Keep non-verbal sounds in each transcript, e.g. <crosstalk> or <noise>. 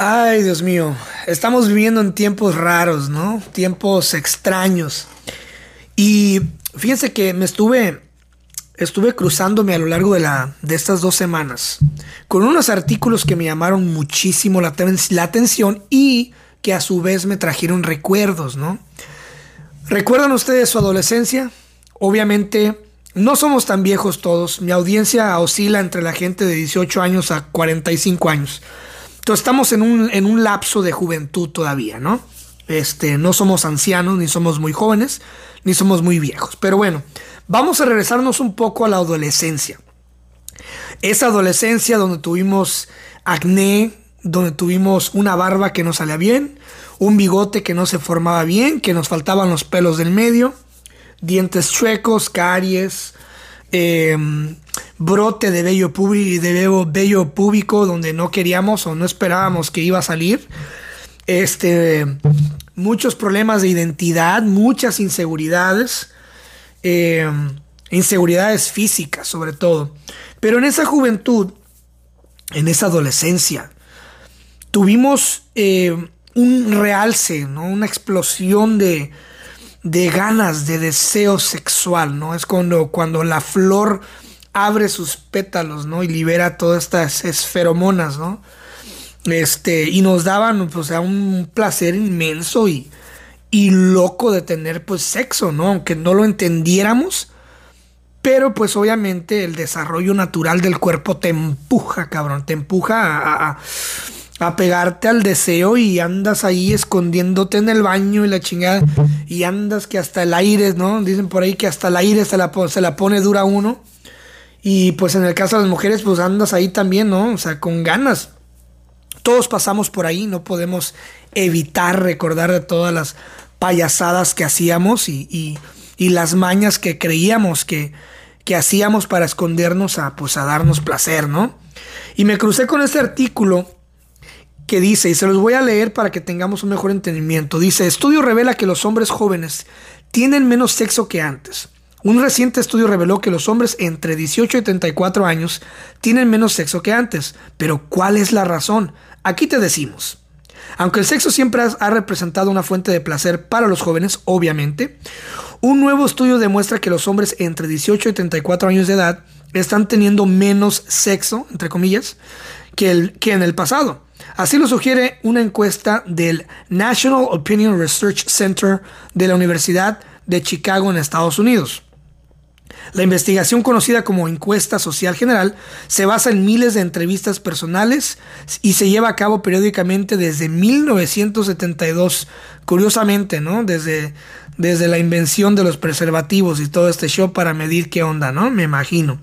Ay, Dios mío, estamos viviendo en tiempos raros, ¿no? Tiempos extraños. Y fíjense que me estuve, estuve cruzándome a lo largo de, la, de estas dos semanas con unos artículos que me llamaron muchísimo la, la atención y que a su vez me trajeron recuerdos, ¿no? ¿Recuerdan ustedes su adolescencia? Obviamente no somos tan viejos todos. Mi audiencia oscila entre la gente de 18 años a 45 años. Entonces estamos en un, en un lapso de juventud todavía, ¿no? Este, no somos ancianos, ni somos muy jóvenes, ni somos muy viejos. Pero bueno, vamos a regresarnos un poco a la adolescencia. Esa adolescencia donde tuvimos acné, donde tuvimos una barba que no salía bien, un bigote que no se formaba bien, que nos faltaban los pelos del medio, dientes chuecos, caries, eh, brote de vello, público, de donde no queríamos o no esperábamos que iba a salir. Este, muchos problemas de identidad, muchas inseguridades, eh, inseguridades físicas sobre todo. Pero en esa juventud, en esa adolescencia, tuvimos eh, un realce, ¿no? una explosión de, de ganas, de deseo sexual, ¿no? Es cuando, cuando la flor abre sus pétalos, ¿no? Y libera todas estas esferomonas, ¿no? Este, y nos daban, pues, un placer inmenso y, y loco de tener, pues, sexo, ¿no? Aunque no lo entendiéramos, pero, pues, obviamente el desarrollo natural del cuerpo te empuja, cabrón, te empuja a, a, pegarte al deseo y andas ahí escondiéndote en el baño y la chingada, y andas que hasta el aire, ¿no? Dicen por ahí que hasta el aire se la, se la pone dura uno. Y pues en el caso de las mujeres, pues andas ahí también, ¿no? O sea, con ganas. Todos pasamos por ahí, no podemos evitar recordar de todas las payasadas que hacíamos y, las mañas que creíamos que, que hacíamos para escondernos a, pues, a darnos placer, ¿no? Y me crucé con este artículo que dice, y se los voy a leer para que tengamos un mejor entendimiento. Dice, estudio revela que los hombres jóvenes tienen menos sexo que antes. Un reciente estudio reveló que los hombres entre 18 y 34 años tienen menos sexo que antes. Pero ¿cuál es la razón? Aquí te decimos. Aunque el sexo siempre ha representado una fuente de placer para los jóvenes, obviamente, un nuevo estudio demuestra que los hombres entre 18 y 34 años de edad están teniendo menos sexo, entre comillas, que, el, que en el pasado. Así lo sugiere una encuesta del National Opinion Research Center de la Universidad de Chicago en Estados Unidos. La investigación conocida como encuesta social general se basa en miles de entrevistas personales y se lleva a cabo periódicamente desde 1972. Curiosamente, ¿no? Desde, desde la invención de los preservativos y todo este show para medir qué onda, ¿no? Me imagino.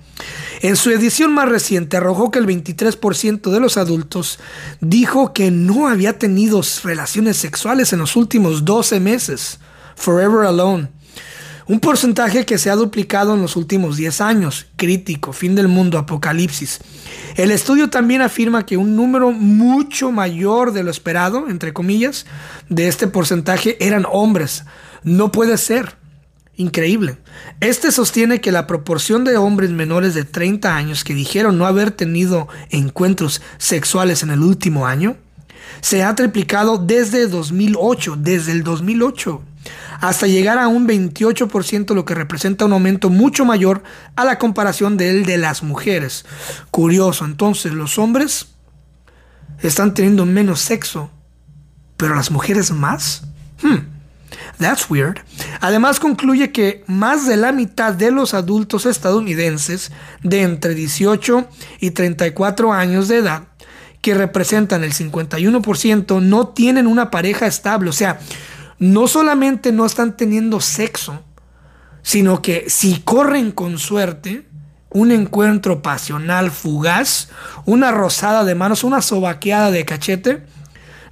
En su edición más reciente arrojó que el 23% de los adultos dijo que no había tenido relaciones sexuales en los últimos 12 meses. Forever Alone un porcentaje que se ha duplicado en los últimos 10 años. Crítico, fin del mundo, apocalipsis. El estudio también afirma que un número mucho mayor de lo esperado, entre comillas, de este porcentaje eran hombres. No puede ser. Increíble. Este sostiene que la proporción de hombres menores de 30 años que dijeron no haber tenido encuentros sexuales en el último año se ha triplicado desde 2008, desde el 2008 hasta llegar a un 28%, lo que representa un aumento mucho mayor a la comparación del de las mujeres. Curioso, entonces los hombres están teniendo menos sexo, pero las mujeres más. Hmm. That's weird. Además concluye que más de la mitad de los adultos estadounidenses de entre 18 y 34 años de edad, que representan el 51%, no tienen una pareja estable. O sea, no solamente no están teniendo sexo, sino que si corren con suerte, un encuentro pasional fugaz, una rosada de manos, una sobaqueada de cachete,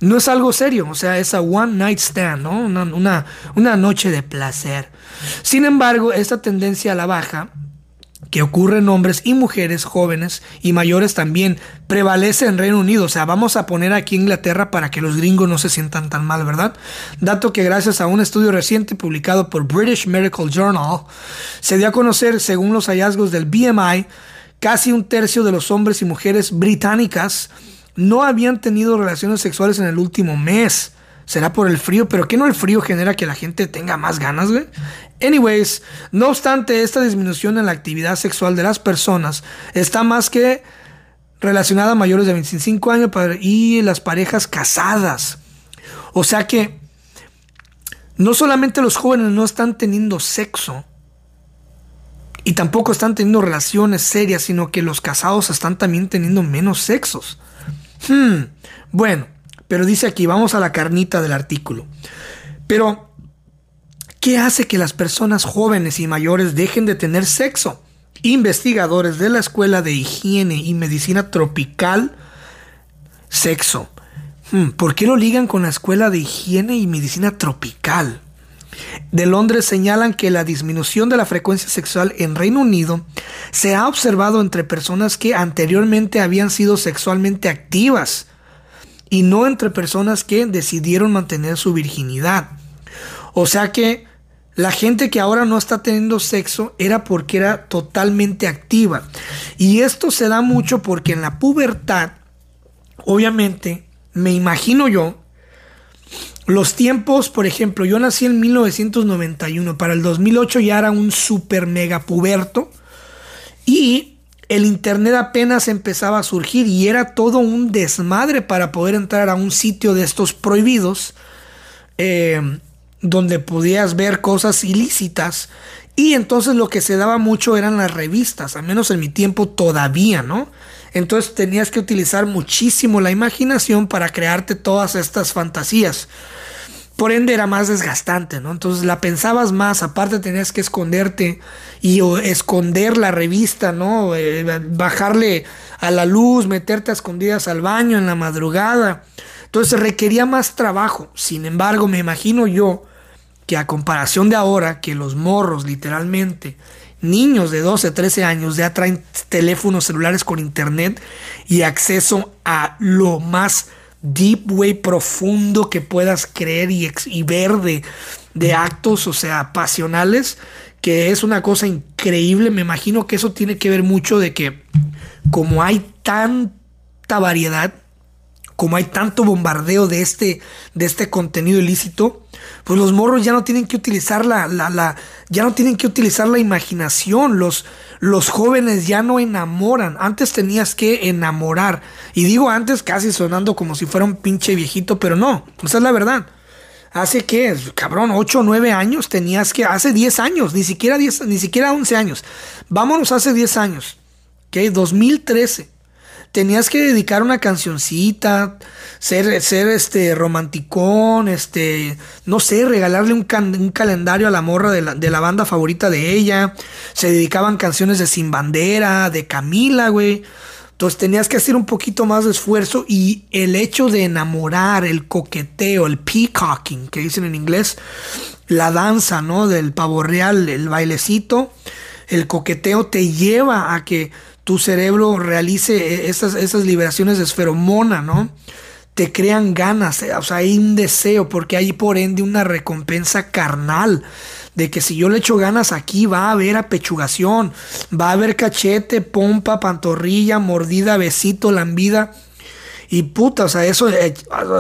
no es algo serio, o sea, es a one night stand, ¿no? una, una, una noche de placer. Sin embargo, esta tendencia a la baja que ocurre en hombres y mujeres jóvenes y mayores también prevalece en Reino Unido. O sea, vamos a poner aquí Inglaterra para que los gringos no se sientan tan mal, ¿verdad? Dato que gracias a un estudio reciente publicado por British Medical Journal se dio a conocer, según los hallazgos del BMI, casi un tercio de los hombres y mujeres británicas no habían tenido relaciones sexuales en el último mes. Será por el frío, pero ¿qué no el frío genera que la gente tenga más ganas, güey? Anyways, no obstante, esta disminución en la actividad sexual de las personas está más que relacionada a mayores de 25 años y las parejas casadas. O sea que no solamente los jóvenes no están teniendo sexo y tampoco están teniendo relaciones serias, sino que los casados están también teniendo menos sexos. Hmm, bueno, pero dice aquí, vamos a la carnita del artículo. Pero, ¿qué hace que las personas jóvenes y mayores dejen de tener sexo? Investigadores de la Escuela de Higiene y Medicina Tropical, sexo. Hmm, ¿Por qué lo ligan con la Escuela de Higiene y Medicina Tropical? De Londres señalan que la disminución de la frecuencia sexual en Reino Unido se ha observado entre personas que anteriormente habían sido sexualmente activas y no entre personas que decidieron mantener su virginidad. O sea que la gente que ahora no está teniendo sexo era porque era totalmente activa. Y esto se da mucho porque en la pubertad, obviamente, me imagino yo, los tiempos, por ejemplo, yo nací en 1991, para el 2008 ya era un super mega puberto y el Internet apenas empezaba a surgir y era todo un desmadre para poder entrar a un sitio de estos prohibidos, eh, donde podías ver cosas ilícitas. Y entonces lo que se daba mucho eran las revistas, al menos en mi tiempo todavía, ¿no? Entonces tenías que utilizar muchísimo la imaginación para crearte todas estas fantasías por ende era más desgastante, ¿no? Entonces la pensabas más, aparte tenías que esconderte y esconder la revista, ¿no? Eh, bajarle a la luz, meterte a escondidas al baño en la madrugada. Entonces requería más trabajo. Sin embargo, me imagino yo que a comparación de ahora, que los morros literalmente, niños de 12, 13 años ya traen teléfonos celulares con internet y acceso a lo más deep, way profundo que puedas creer y, y ver de, de, actos, o sea, pasionales, que es una cosa increíble. Me imagino que eso tiene que ver mucho de que como hay tanta variedad, como hay tanto bombardeo de este, de este contenido ilícito, pues los morros ya no tienen que utilizar la, la, la, ya no tienen que utilizar la imaginación, los, los jóvenes ya no enamoran, antes tenías que enamorar, y digo antes casi sonando como si fuera un pinche viejito, pero no, esa es la verdad. Hace que, cabrón, 8 o 9 años tenías que, hace 10 años, ni siquiera 10, ni siquiera 11 años. Vámonos hace 10 años, ¿ok? 2013 tenías que dedicar una cancioncita, ser, ser este romanticón, este, no sé, regalarle un, un calendario a la morra de la, de la, banda favorita de ella. Se dedicaban canciones de Sin Bandera, de Camila, güey. Entonces tenías que hacer un poquito más de esfuerzo y el hecho de enamorar, el coqueteo, el peacocking, que dicen en inglés, la danza, ¿no? Del pavo real, el bailecito, el coqueteo te lleva a que tu cerebro realice e-, esas, esas liberaciones de esferomona, ¿no? Te crean ganas, eh, o sea, hay un deseo, porque hay por ende una recompensa carnal, de que si yo le echo ganas aquí va a haber apechugación, va a haber cachete, pompa, pantorrilla, mordida, besito, lambida. Y puta, o sea, eso eh,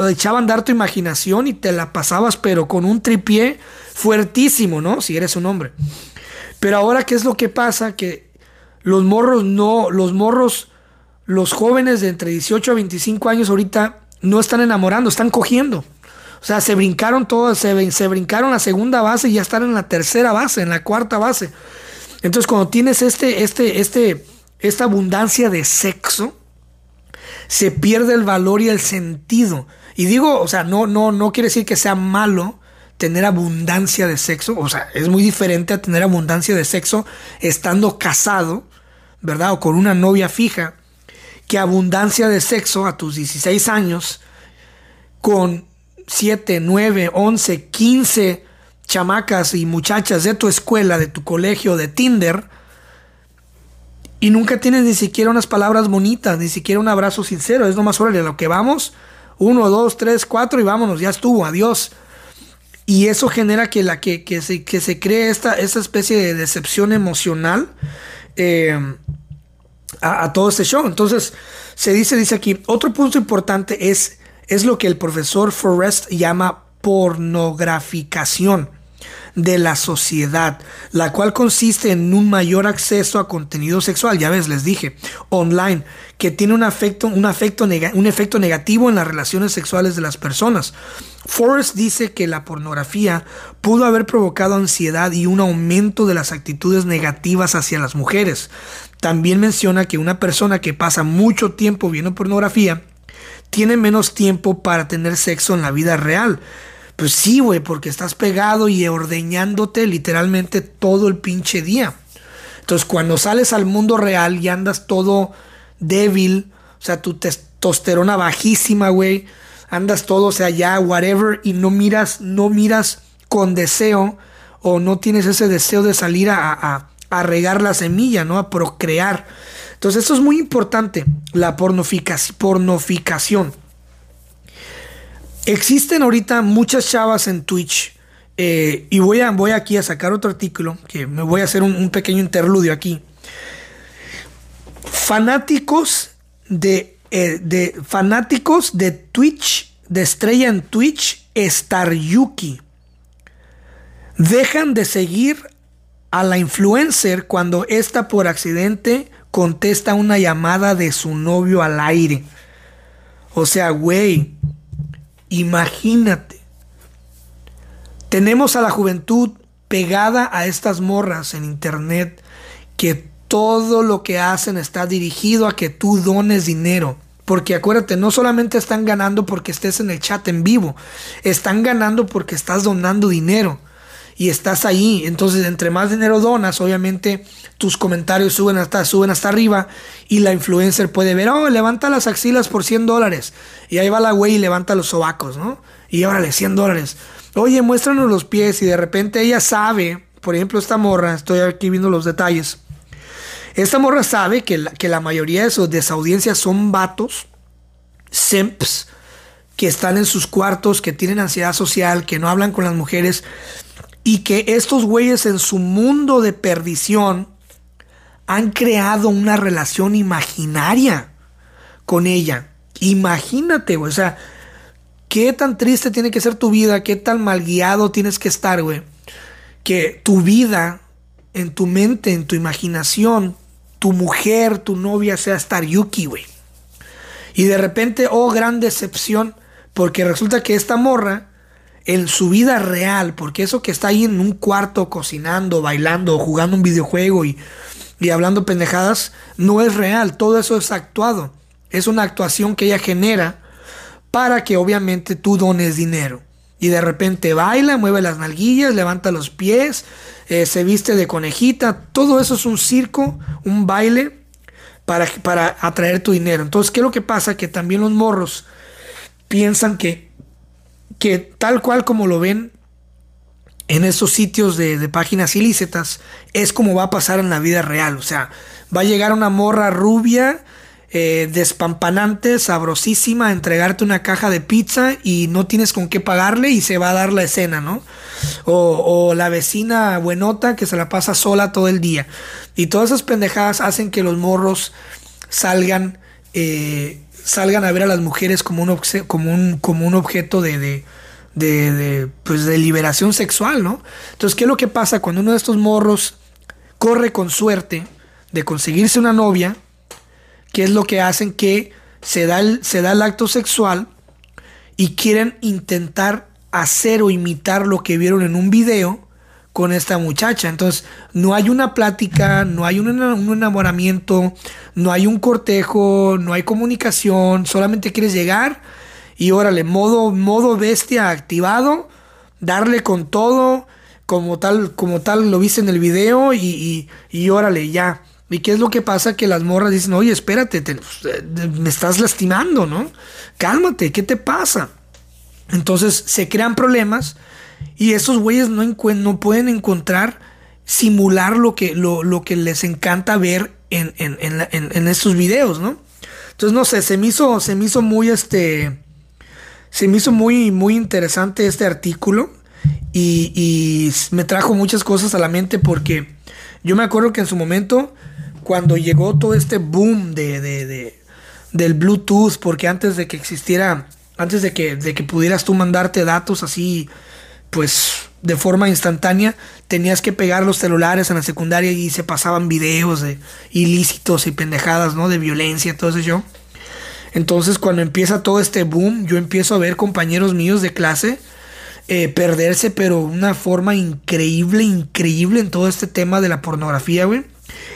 echaba a andar tu imaginación y te la pasabas, pero con un tripié fuertísimo, ¿no? Si eres un hombre. Pero ahora, ¿qué es lo que pasa? Que los morros no, los morros, los jóvenes de entre 18 a 25 años ahorita no están enamorando, están cogiendo. O sea, se brincaron todas, se, brincaron la segunda base y ya están en la tercera base, en la cuarta base. Entonces, cuando tienes este, este, este, esta abundancia de sexo, se pierde el valor y el sentido. Y digo, o sea, no, no, no quiere decir que sea malo tener abundancia de sexo. O sea, es muy diferente a tener abundancia de sexo estando casado ¿verdad? O con una novia fija, que abundancia de sexo a tus 16 años, con 7, 9, 11, 15 chamacas y muchachas de tu escuela, de tu colegio, de Tinder, y nunca tienes ni siquiera unas palabras bonitas, ni siquiera un abrazo sincero, es nomás órale, a lo que vamos, uno, dos, tres, cuatro y vámonos, ya estuvo, adiós. Y eso genera que, la, que, que, se, que se cree esta, esta especie de decepción emocional eh, a, todo este show. Entonces, se dice, dice aquí, otro punto importante es, es lo que el profesor Forrest llama pornograficación de la sociedad, la cual consiste en un mayor acceso a contenido sexual, ya ves, les dije, online, que tiene un, un, un efecto negativo en las relaciones sexuales de las personas. Forrest dice que la pornografía pudo haber provocado ansiedad y un aumento de las actitudes negativas hacia las mujeres. También menciona que una persona que pasa mucho tiempo viendo pornografía tiene menos tiempo para tener sexo en la vida real. Pues sí, güey, porque estás pegado y ordeñándote literalmente todo el pinche día. Entonces, cuando sales al mundo real y andas todo débil, o sea, tu testosterona bajísima, güey, andas todo, o sea, ya, whatever, y no miras, no miras con deseo o no tienes ese deseo de salir a, a, regar la semilla, ¿no? A procrear. Entonces, esto es muy importante, la pornoficación. Existen ahorita muchas chavas en Twitch. Eh, y voy, a, voy aquí a sacar otro artículo, que me voy a hacer un, pequeño interludio aquí. Fanáticos de, eh, de, fanáticos de Twitch, de estrella en Twitch, Star Yuki. Dejan de seguir a la influencer cuando ésta por accidente contesta una llamada de su novio al aire. O sea, güey, Imagínate. Tenemos a la juventud pegada a estas morras en internet que todo lo que hacen está dirigido a que tú dones dinero. Porque acuérdate, no solamente están ganando porque estés en el chat en vivo, están ganando porque estás donando dinero y estás ahí. Entonces, entre más dinero donas, obviamente tus comentarios suben hasta, suben hasta arriba y la influencer puede ver, oh, levanta las axilas por 100 dólares. Y ahí va la güey y levanta los sobacos, ¿no? Y órale, 100 dólares. Oye, muéstranos los pies y de repente ella sabe, por ejemplo, esta morra, estoy aquí viendo los detalles. Esta morra sabe que la, que la mayoría de, sus, de esa audiencia son vatos, simps, que están en sus cuartos, que tienen ansiedad social, que no hablan con las mujeres y que estos güeyes en su mundo de perdición han creado una relación imaginaria con ella. Imagínate, güey. O sea, qué tan triste tiene que ser tu vida, qué tan mal guiado tienes que estar, güey. Que tu vida, en tu mente, en tu imaginación, tu mujer, tu novia sea estar Yuki, güey. Y de repente, oh, gran decepción, porque resulta que esta morra en su vida real, porque eso que está ahí en un cuarto cocinando, bailando, jugando un videojuego y, y hablando pendejadas, no es real, todo eso es actuado. Es una actuación que ella genera para que obviamente tú dones dinero. Y de repente baila, mueve las nalguillas, levanta los pies, eh, se viste de conejita. Todo eso es un circo, un baile para, para atraer tu dinero. Entonces, ¿qué es lo que pasa? Que también los morros piensan que que tal cual como lo ven en esos sitios de, páginas ilícitas, es como va a pasar en la vida real. O sea, va a llegar una morra rubia, eh, despampanante, sabrosísima, a entregarte una caja de pizza y no tienes con qué pagarle y se va a dar la escena, ¿no? O, la vecina buenota que se la pasa sola todo el día. Y todas esas pendejadas hacen que los morros salgan eh, salgan a ver a las mujeres como un, como un, como un objeto de, de, de, pues de liberación sexual, ¿no? Entonces, ¿qué es lo que pasa cuando uno de estos morros corre con suerte de conseguirse una novia? ¿Qué es lo que hacen? Que se da el, se da el acto sexual y quieren intentar hacer o imitar lo que vieron en un video con esta muchacha. Entonces, no hay una plática, no hay un, enamoramiento, no hay un cortejo, no hay comunicación, solamente quieres llegar y órale, modo, modo bestia activado, darle con todo, como tal, como tal lo viste en el video y, y, órale, ya. ¿Y qué es lo que pasa? Que las morras dicen, oye, espérate, me estás lastimando, ¿no? Cálmate, ¿qué te pasa? Entonces se crean problemas y esos güeyes no, no pueden encontrar, simular lo que, lo, que les encanta ver en, en, estos videos, ¿no? Entonces, no sé, se me hizo, se me hizo muy, este, se me hizo muy, muy interesante este artículo y, y me trajo muchas cosas a la mente porque yo me acuerdo que en su momento, cuando llegó todo este boom de, de, del Bluetooth, porque antes de que existiera, antes de que, de que pudieras tú mandarte datos así, pues de forma instantánea, tenías que pegar los celulares en la secundaria y se pasaban videos de ilícitos y pendejadas, ¿no? De violencia, todo eso. Entonces, cuando empieza todo este boom, yo empiezo a ver compañeros míos de clase eh, perderse, pero una forma increíble, increíble en todo este tema de la pornografía, güey.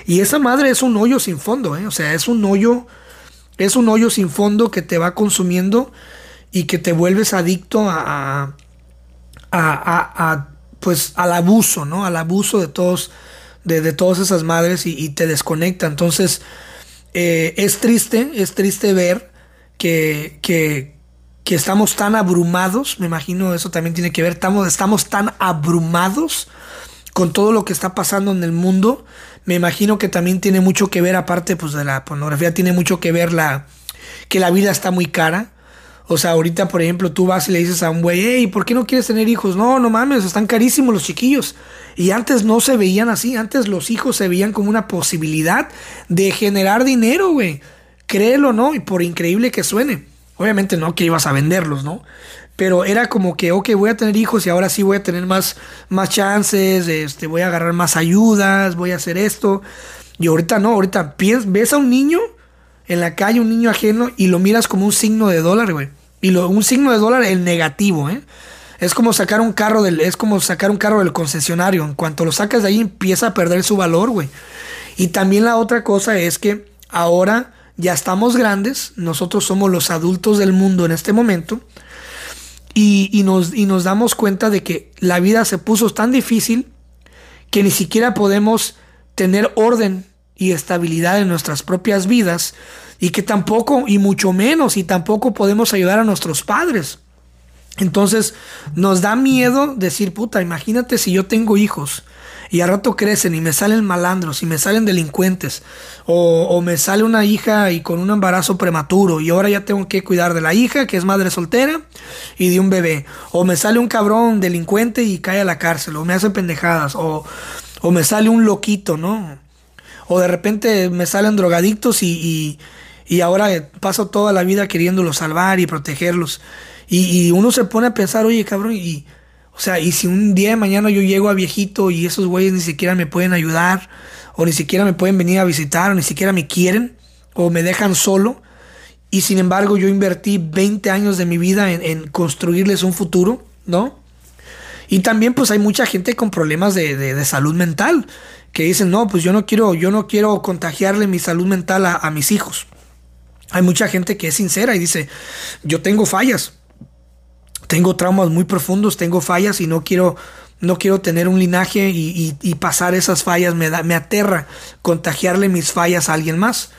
Y esa madre es un hoyo sin fondo, ¿eh? O sea, es un hoyo, es un hoyo sin fondo que te va consumiendo y que te vuelves adicto a, a, pues, al abuso, ¿no? Al abuso de todos, todas esas madres y, te desconecta. Entonces, eh, es triste, es triste ver que, que, que estamos tan abrumados, me imagino eso también tiene que ver, estamos, estamos tan abrumados con todo lo que está pasando en el mundo, me imagino que también tiene mucho que ver, aparte pues de la pornografía, tiene mucho que ver la que la vida está muy cara. O sea, ahorita, por ejemplo, tú vas y le dices a un güey, hey, ¿por qué no quieres tener hijos? No, no mames, están carísimos los chiquillos. Y antes no se veían así, antes los hijos se veían como una posibilidad de generar dinero, güey. Créelo, ¿no? Y por increíble que suene. Obviamente no que ibas a venderlos, ¿no? Pero era como que, ok, voy a tener hijos y ahora sí voy a tener más, más chances, este, voy a agarrar más ayudas, voy a hacer esto. Y ahorita no, ahorita ves a un niño en la calle, un niño ajeno, y lo miras como un signo de dólar, güey. Y un signo de dólar el negativo, ¿eh? Es como sacar un carro del, es como sacar un carro del concesionario. En cuanto lo sacas de ahí empieza a perder su valor, güey. Y también la otra cosa es que ahora ya estamos grandes, nosotros somos los adultos del mundo en este momento, y, nos, y nos damos cuenta de que la vida se puso tan difícil que ni siquiera podemos tener orden y estabilidad en nuestras propias vidas y que tampoco, y mucho menos, y tampoco podemos ayudar a nuestros padres. Entonces nos da miedo decir, puta, imagínate si yo tengo hijos y a rato crecen y me salen malandros y me salen delincuentes o, me sale una hija y con un embarazo prematuro y ahora ya tengo que cuidar de la hija que es madre soltera y de un bebé o me sale un cabrón delincuente y cae a la cárcel o me hace pendejadas o, o me sale un loquito, ¿no? O de repente me salen drogadictos y, y ahora paso toda la vida queriéndolos salvar y protegerlos. Y, uno se pone a pensar, oye, cabrón, y, o sea, y si un día de mañana yo llego a viejito y esos güeyes ni siquiera me pueden ayudar, o ni siquiera me pueden venir a visitar, o ni siquiera me quieren, o me dejan solo, y sin embargo yo invertí 20 años de mi vida en, construirles un futuro, ¿no? Y también pues hay mucha gente con problemas de, de, salud mental, que dicen, no, pues yo no quiero, yo no quiero contagiarle mi salud mental a mis hijos. Hay mucha gente que es sincera y dice, yo tengo fallas, tengo traumas muy profundos, tengo fallas y no quiero, no quiero tener un linaje y, pasar esas fallas, me, da, me aterra contagiarle mis fallas a alguien más.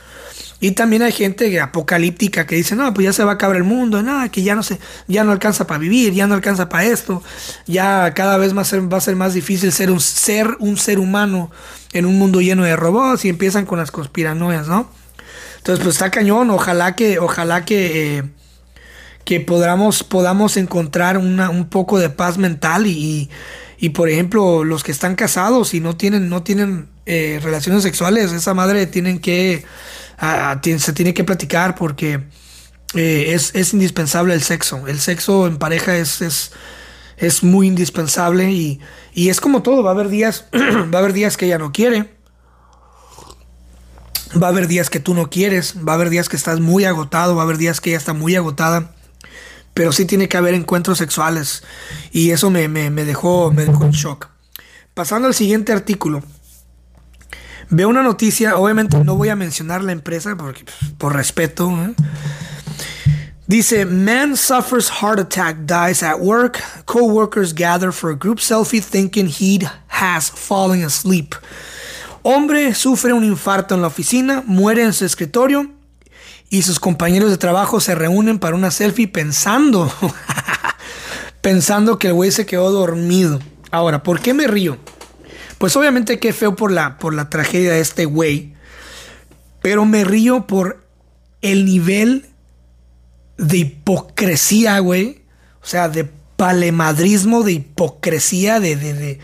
Y también hay gente apocalíptica que dice, no, pues ya se va a acabar el mundo, nada, que ya no se, ya no alcanza para vivir, ya no alcanza para esto, ya cada vez más va a ser más difícil ser un ser, un ser humano en un mundo lleno de robots y empiezan con las conspiranoias, ¿no? Entonces, pues está cañón, ojalá que, ojalá que eh, que podamos, podamos encontrar un poco de paz mental y, y, por ejemplo, los que están casados y no tienen, no tienen eh, relaciones sexuales, esa madre tienen que, se tiene que platicar porque eh, es, indispensable el sexo. El sexo en pareja es, es, es muy indispensable y, y, es como todo, va a haber días, <clears throat> va a haber días que ella no quiere. Va a haber días que tú no quieres, va a haber días que estás muy agotado, va a haber días que ella está muy agotada pero sí tiene que haber encuentros sexuales. Y eso me, dejó, me dejó en shock. Pasando al siguiente artículo. Veo una noticia, obviamente no voy a mencionar la empresa porque, por respeto. ¿eh? Dice, man suffers heart attack, dies at work. Co-workers gather for a group selfie thinking he has fallen asleep. Hombre sufre un infarto en la oficina, muere en su escritorio y sus compañeros de trabajo se reúnen para una selfie pensando, <laughs> pensando que el güey se quedó dormido. Ahora, ¿por qué me río? Pues obviamente qué feo por la, por la tragedia de este güey, pero me río por el nivel de hipocresía, güey. O sea, de palemadrismo, de hipocresía, de, de, de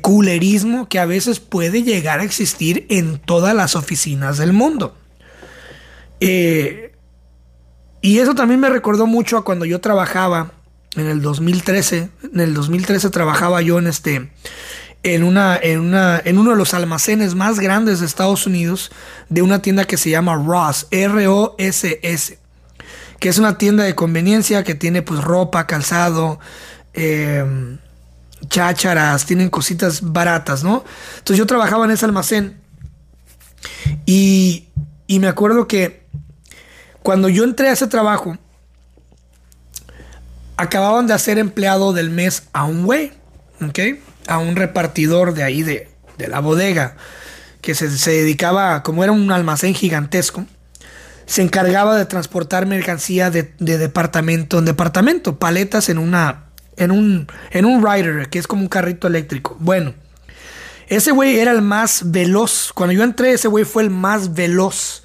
culerismo que a veces puede llegar a existir en todas las oficinas del mundo. Eh, y eso también me recordó mucho a cuando yo trabajaba en el 2013. En el 2013 trabajaba yo en este. En, una, en, una, en uno de los almacenes más grandes de Estados Unidos de una tienda que se llama Ross, R-O-S-S, que es una tienda de conveniencia que tiene pues ropa, calzado, eh, chácharas, tienen cositas baratas, ¿no? Entonces yo trabajaba en ese almacén y, y me acuerdo que cuando yo entré a ese trabajo, acababan de hacer empleado del mes a un güey, ¿ok? A un repartidor de ahí de, de la bodega, que se, se, dedicaba, como era un almacén gigantesco, se encargaba de transportar mercancía de, de departamento en departamento, paletas en una en un, en un rider, que es como un carrito eléctrico. Bueno, ese güey era el más veloz. Cuando yo entré, ese güey fue el más veloz.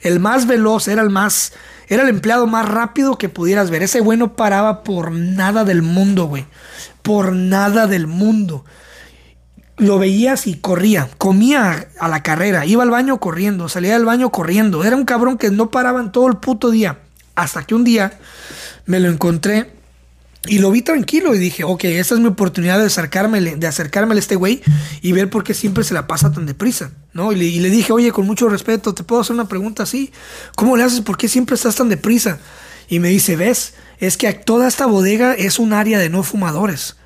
El más veloz, era el más. Era el empleado más rápido que pudieras ver. Ese güey no paraba por nada del mundo, güey. Por nada del mundo. Lo veías y corría. Comía a la carrera. Iba al baño corriendo. Salía del baño corriendo. Era un cabrón que no paraba en todo el puto día. Hasta que un día me lo encontré y lo vi tranquilo y dije, ok, esta es mi oportunidad de acercarme, de acercarme a este güey y ver por qué siempre se la pasa tan deprisa, ¿no? Y le, y le, dije, oye, con mucho respeto, ¿te puedo hacer una pregunta así? ¿Cómo le haces? ¿Por qué siempre estás tan deprisa? Y me dice, ves, es que toda esta bodega es un área de no fumadores.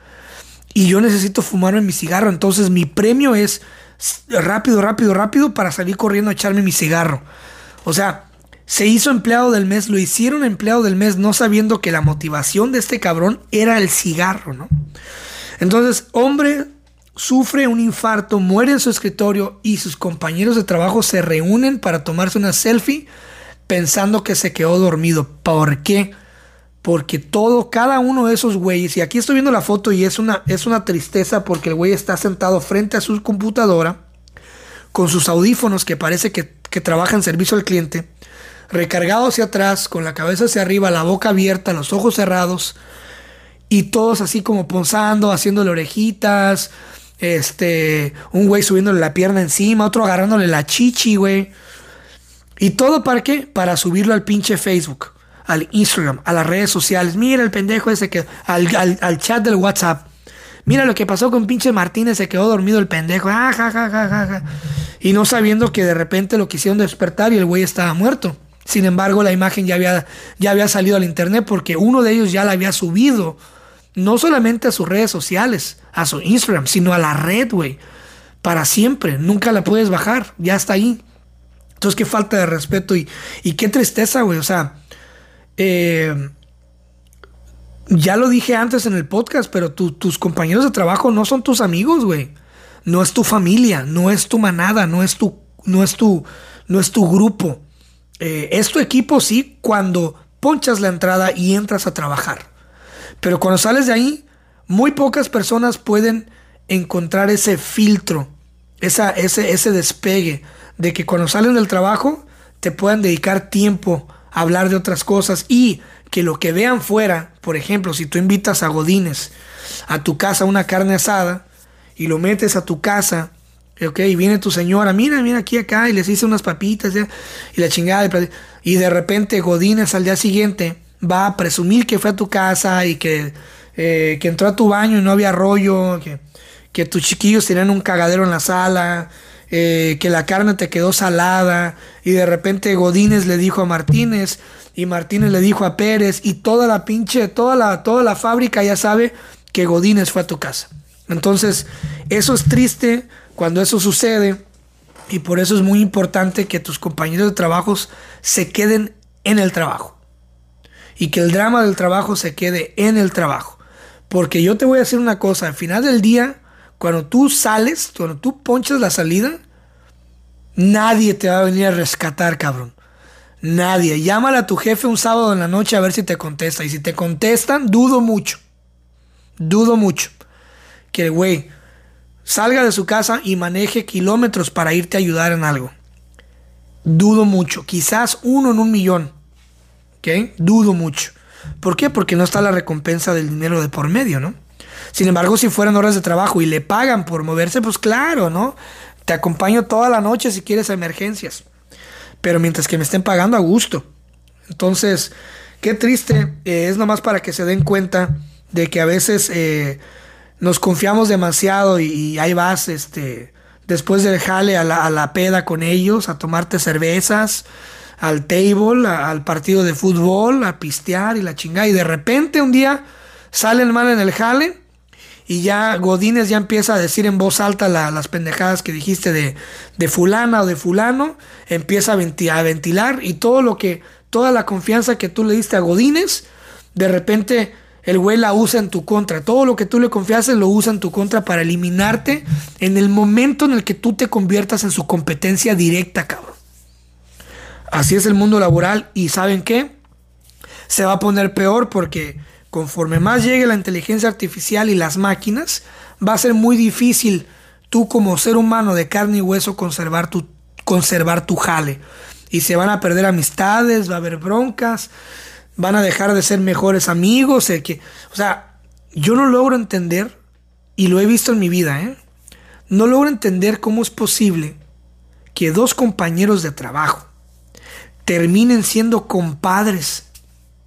Y yo necesito fumarme mi cigarro, entonces mi premio es rápido, rápido, rápido para salir corriendo a echarme mi cigarro. O sea, se hizo empleado del mes, lo hicieron empleado del mes no sabiendo que la motivación de este cabrón era el cigarro, ¿no? Entonces, hombre sufre un infarto, muere en su escritorio y sus compañeros de trabajo se reúnen para tomarse una selfie pensando que se quedó dormido. ¿Por qué? Porque todo, cada uno de esos güeyes, y aquí estoy viendo la foto y es una, es una tristeza porque el güey está sentado frente a su computadora con sus audífonos que parece que, que trabaja en servicio al cliente recargado hacia atrás, con la cabeza hacia arriba, la boca abierta, los ojos cerrados, y todos así como ponzando, haciéndole orejitas, este, un güey subiéndole la pierna encima, otro agarrándole la chichi, güey. ¿Y todo para qué? Para subirlo al pinche Facebook, al Instagram, a las redes sociales. Mira el pendejo ese que. Al, al, chat del WhatsApp. Mira lo que pasó con pinche Martínez, se quedó dormido el pendejo. Ah, ja, ja, ja, Y no sabiendo que de repente lo quisieron despertar y el güey estaba muerto. Sin embargo, la imagen ya había, ya había salido al internet porque uno de ellos ya la había subido. No solamente a sus redes sociales, a su Instagram, sino a la red, güey. Para siempre. Nunca la puedes bajar. Ya está ahí. Entonces, qué falta de respeto y, y qué tristeza, güey. O sea, eh, ya lo dije antes en el podcast, pero tus compañeros de trabajo no son tus amigos, güey. No es tu familia, no es tu manada, no es tu, no es tu, no es tu grupo. Eh, es tu equipo, sí, cuando ponchas la entrada y entras a trabajar. Pero cuando sales de ahí, muy pocas personas pueden encontrar ese filtro, esa, ese, ese despegue de que cuando salen del trabajo te puedan dedicar tiempo a hablar de otras cosas y que lo que vean fuera, por ejemplo, si tú invitas a Godines a tu casa una carne asada y lo metes a tu casa Ok, y viene tu señora, mira, mira aquí acá, y les hice unas papitas, y la chingada, y de repente Godínez al día siguiente va a presumir que fue a tu casa y que, eh, que entró a tu baño y no había rollo, que, que tus chiquillos tenían un cagadero en la sala, eh, que la carne te quedó salada, y de repente Godínez le dijo a Martínez, y Martínez le dijo a Pérez, y toda la pinche, toda la, toda la fábrica ya sabe que Godínez fue a tu casa. Entonces, eso es triste cuando eso sucede, y por eso es muy importante que tus compañeros de trabajo se queden en el trabajo. Y que el drama del trabajo se quede en el trabajo. Porque yo te voy a decir una cosa, al final del día, cuando tú sales, cuando tú ponchas la salida, nadie te va a venir a rescatar, cabrón. Nadie. Llámale a tu jefe un sábado en la noche a ver si te contesta. Y si te contestan, dudo mucho. Dudo mucho. Que, güey, salga de su casa y maneje kilómetros para irte a ayudar en algo. Dudo mucho, quizás uno en un millón. ¿Ok? Dudo mucho. ¿Por qué? Porque no está la recompensa del dinero de por medio, ¿no? Sin embargo, si fueran horas de trabajo y le pagan por moverse, pues claro, ¿no? Te acompaño toda la noche si quieres emergencias. Pero mientras que me estén pagando a gusto. Entonces, qué triste. Eh, es nomás para que se den cuenta de que a veces eh, nos confiamos demasiado y, ahí vas, este, después del jale a la, a la, peda con ellos, a tomarte cervezas, al table, al partido de fútbol, a pistear y la chingada. Y de repente un día salen mal en el jale y ya Godínez ya empieza a decir en voz alta las pendejadas que dijiste de, de fulana o de fulano, empieza a, a, ventilar y todo lo que, toda la confianza que tú le diste a Godínez, de repente el güey la usa en tu contra. Todo lo que tú le confiases lo usa en tu contra para eliminarte en el momento en el que tú te conviertas en su competencia directa, cabrón. Así es el mundo laboral y ¿saben qué? Se va a poner peor porque conforme más llegue la inteligencia artificial y las máquinas, va a ser muy difícil tú como ser humano de carne y hueso conservar tu, conservar tu jale. Y se van a perder amistades, va a haber broncas, van a dejar de ser mejores amigos. que, o sea, yo no logro entender, y lo he visto en mi vida, ¿eh? no logro entender cómo es posible que dos compañeros de trabajo terminen siendo compadres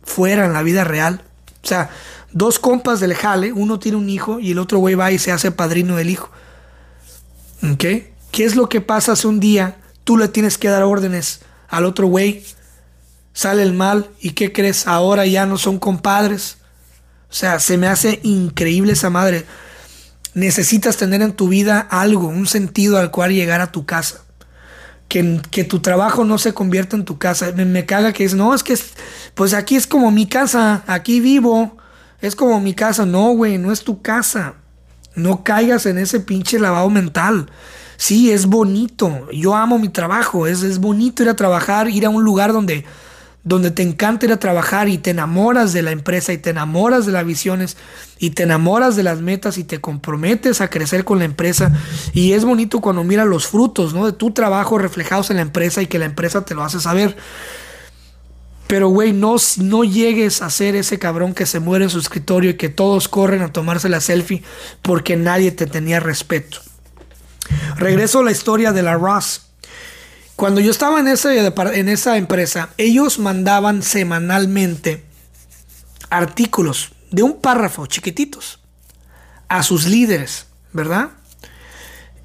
fuera en la vida real. O sea, dos compas del jale, uno tiene un hijo y el otro güey va y se hace padrino del hijo. ¿Ok? ¿Qué es lo que pasa si un día tú le tienes que dar órdenes al otro güey? Sale el mal y ¿qué crees? Ahora ya no son compadres. O sea, se me hace increíble esa madre. Necesitas tener en tu vida algo, un sentido al cual llegar a tu casa que, tu trabajo no se convierta en tu casa. Me, caga que es, no, es que pues aquí es como mi casa, aquí vivo, es como mi casa. No, güey, no es tu casa. No caigas en ese pinche lavado mental. Sí, es bonito. Yo amo mi trabajo. Es, es bonito ir a trabajar, ir a un lugar donde donde te encanta ir a trabajar y te enamoras de la empresa y te enamoras de las visiones y te enamoras de las metas y te comprometes a crecer con la empresa y es bonito cuando miras los frutos ¿no? de tu trabajo reflejados en la empresa y que la empresa te lo hace saber. Pero, güey, no, no llegues a ser ese cabrón que se muere en su escritorio y que todos corren a tomarse la selfie porque nadie te tenía respeto. Regreso a la historia de la Ross. Cuando yo estaba en, en esa empresa, ellos mandaban semanalmente artículos de un párrafo chiquititos a sus líderes, ¿verdad?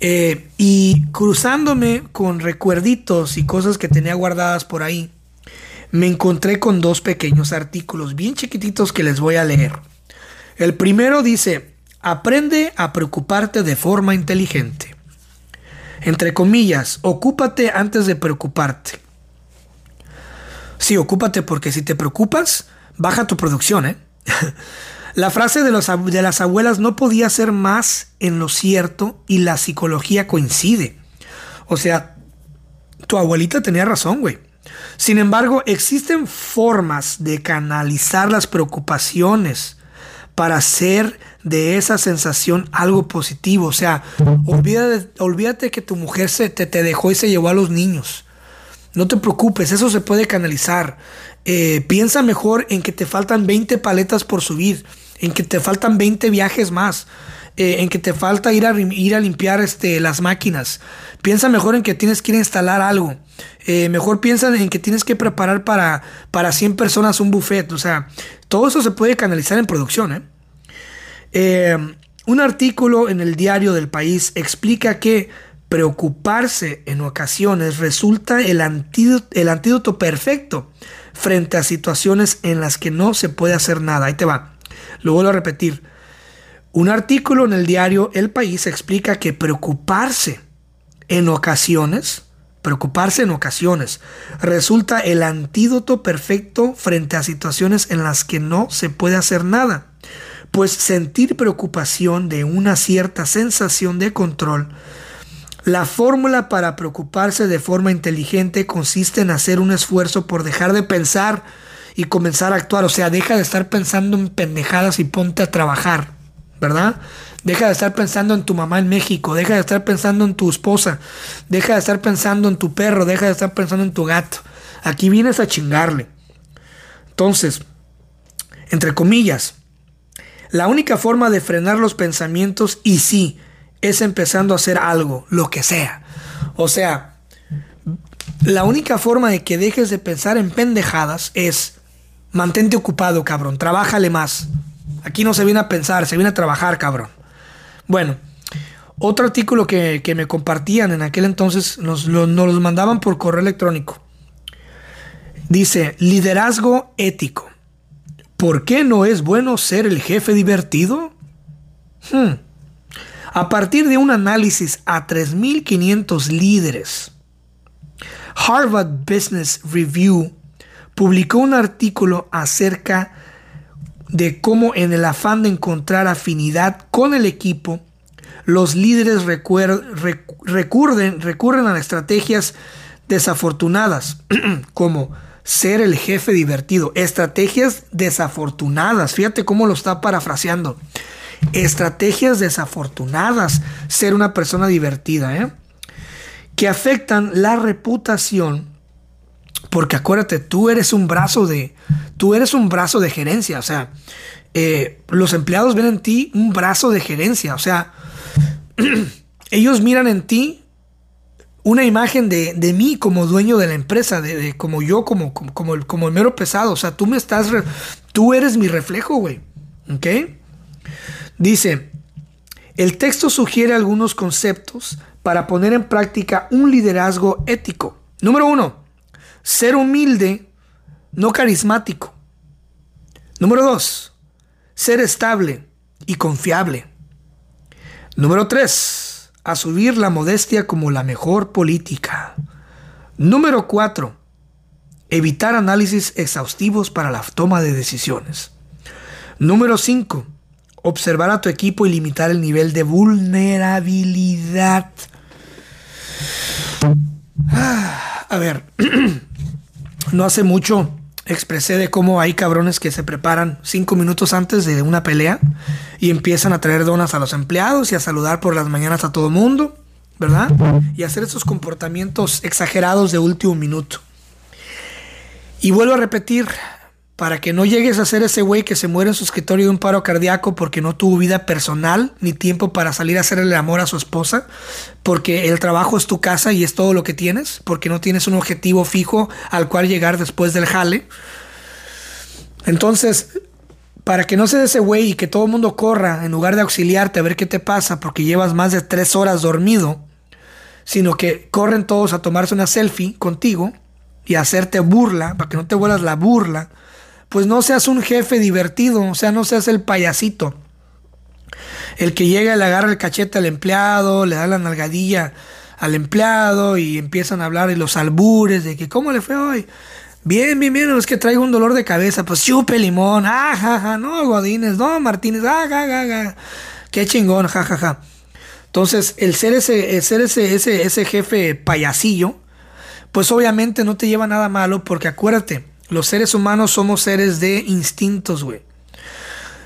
Eh, y cruzándome con recuerditos y cosas que tenía guardadas por ahí, me encontré con dos pequeños artículos bien chiquititos que les voy a leer. El primero dice, aprende a preocuparte de forma inteligente entre comillas, ocúpate antes de preocuparte. Sí, ocúpate porque si te preocupas, baja tu producción, ¿eh? <laughs> la frase de, de las abuelas no podía ser más en lo cierto y la psicología coincide. O sea, tu abuelita tenía razón, güey. Sin embargo, existen formas de canalizar las preocupaciones para hacer de esa sensación algo positivo. O sea, olvídate, olvídate que tu mujer se te, te, dejó y se llevó a los niños. No te preocupes, eso se puede canalizar. Eh, piensa mejor en que te faltan 20 paletas por subir, en que te faltan 20 viajes más. Eh, en que te falta ir a, ir a limpiar este, las máquinas. Piensa mejor en que tienes que ir a instalar algo. Eh, mejor piensa en que tienes que preparar para, para 100 personas un buffet. O sea, todo eso se puede canalizar en producción. ¿eh? Un artículo en el diario del país explica que preocuparse en ocasiones resulta el antídoto, el antídoto perfecto frente a situaciones en las que no se puede hacer nada. Ahí te va. Lo vuelvo a repetir un artículo en el diario El País explica que preocuparse en ocasiones, preocuparse en ocasiones, resulta el antídoto perfecto frente a situaciones en las que no se puede hacer nada. Pues sentir preocupación de una cierta sensación de control la fórmula para preocuparse de forma inteligente consiste en hacer un esfuerzo por dejar de pensar y comenzar a actuar. O sea, deja de estar pensando en pendejadas y ponte a trabajar. ¿verdad? Deja de estar pensando en tu mamá en México, deja de estar pensando en tu esposa, deja de estar pensando en tu perro, deja de estar pensando en tu gato. Aquí vienes a chingarle. Entonces, entre comillas, La única forma de frenar los pensamientos, y sí, es empezando a hacer algo, lo que sea. O sea, la única forma de que dejes de pensar en pendejadas es mantente ocupado, cabrón, trabájale más. Aquí no se viene a pensar, se viene a trabajar, cabrón. Bueno, otro artículo que, me compartían en aquel entonces, nos, nos los mandaban por correo electrónico. Dice, liderazgo ético. ¿Por qué no es bueno ser el jefe divertido? Hmm. A partir de un análisis a 3.500 líderes, Harvard Business Review publicó un artículo acerca de cómo en el afán de encontrar afinidad con el equipo, los líderes recurren, recurren a estrategias desafortunadas, <clears throat> como ser el jefe divertido. Estrategias desafortunadas. Fíjate cómo lo está parafraseando. Estrategias desafortunadas. Ser una persona divertida, ¿eh? Que afectan la reputación. Porque acuérdate, tú eres un brazo de. Tú eres un brazo de gerencia. O sea, eh, los empleados ven en ti un brazo de gerencia. O sea, <clears throat> ellos miran en ti una imagen de, mí como dueño de la empresa, de, como yo, como, como, el, como el mero pesado. O sea, tú me estás, tú eres mi reflejo, güey. ¿Ok? Dice, el texto sugiere algunos conceptos para poner en práctica un liderazgo ético. Número uno, ser humilde, no carismático. Número dos, ser estable y confiable. Número tres, subir la modestia como la mejor política. Número 4. Evitar análisis exhaustivos para la toma de decisiones. Número 5. Observar a tu equipo y limitar el nivel de vulnerabilidad. Ah, a ver, <clears throat> no hace mucho expresé de cómo hay cabrones que se preparan cinco minutos antes de una pelea y empiezan a traer donas a los empleados y a saludar por las mañanas a todo mundo, ¿verdad? Y hacer esos comportamientos exagerados de último minuto. Y vuelvo a repetir, para que no llegues a ser ese güey que se muere en su escritorio de un paro cardíaco porque no tuvo vida personal ni tiempo para salir a hacer el amor a su esposa, porque el trabajo es tu casa y es todo lo que tienes, porque no tienes un objetivo fijo al cual llegar después del jale. Entonces, para que no seas ese güey y que todo el mundo corra en lugar de auxiliarte a ver qué te pasa porque llevas más de tres horas dormido, sino que corren todos a tomarse una selfie contigo y hacerte burla, para que no te vuelas la burla pues no seas un jefe divertido, o sea, no seas el payasito. El que llega y le agarra el cachete al empleado, le da la nalgadilla al empleado y empiezan a hablar de los albures, de que cómo le fue hoy. Bien, bien, bien, es que traigo un dolor de cabeza, pues chupe limón, ah, ja, no, Godínez, no, Martínez, ah, ja, qué chingón, ja, ja, ja. Entonces, el ser ese, el ser ese, ese, ese jefe payasillo, pues obviamente no te lleva nada malo, porque acuérdate, los seres humanos somos seres de instintos, güey.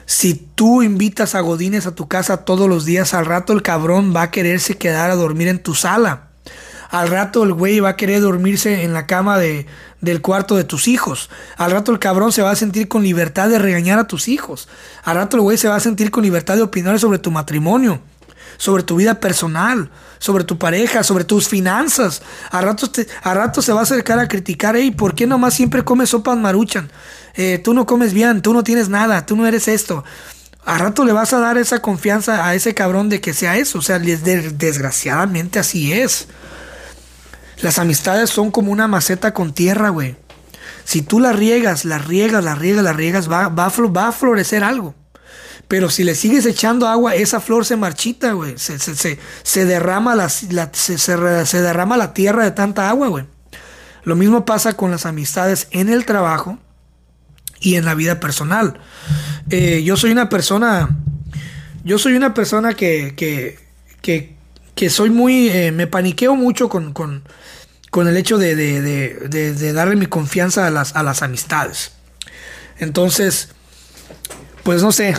Si tú invitas a Godines a tu casa todos los días, al rato el cabrón va a quererse quedar a dormir en tu sala. Al rato el güey va a querer dormirse en la cama de, del cuarto de tus hijos. Al rato el cabrón se va a sentir con libertad de regañar a tus hijos. Al rato el güey se va a sentir con libertad de opinar sobre tu matrimonio sobre tu vida personal, sobre tu pareja, sobre tus finanzas. A rato, a rato se va a acercar a criticar, hey, ¿por qué nomás siempre comes sopas maruchan? Eh, tú no comes bien, tú no tienes nada, tú no eres esto. A rato le vas a dar esa confianza a ese cabrón de que sea eso. O sea, desgraciadamente así es. Las amistades son como una maceta con tierra, güey. Si tú la riegas, la riegas, la riegas, la riegas, va, va, va a florecer algo. Pero si le sigues echando agua, esa flor se marchita, güey. Se, derrama la, se, derrama la tierra de tanta agua, güey. Lo mismo pasa con las amistades en el trabajo y en la vida personal. Eh, yo soy una persona. Yo soy una persona que. que, que, soy muy. Eh, me paniqueo mucho con, con, con el hecho de, de, de, de, darle mi confianza a las, a las amistades. Entonces. Pues no sé,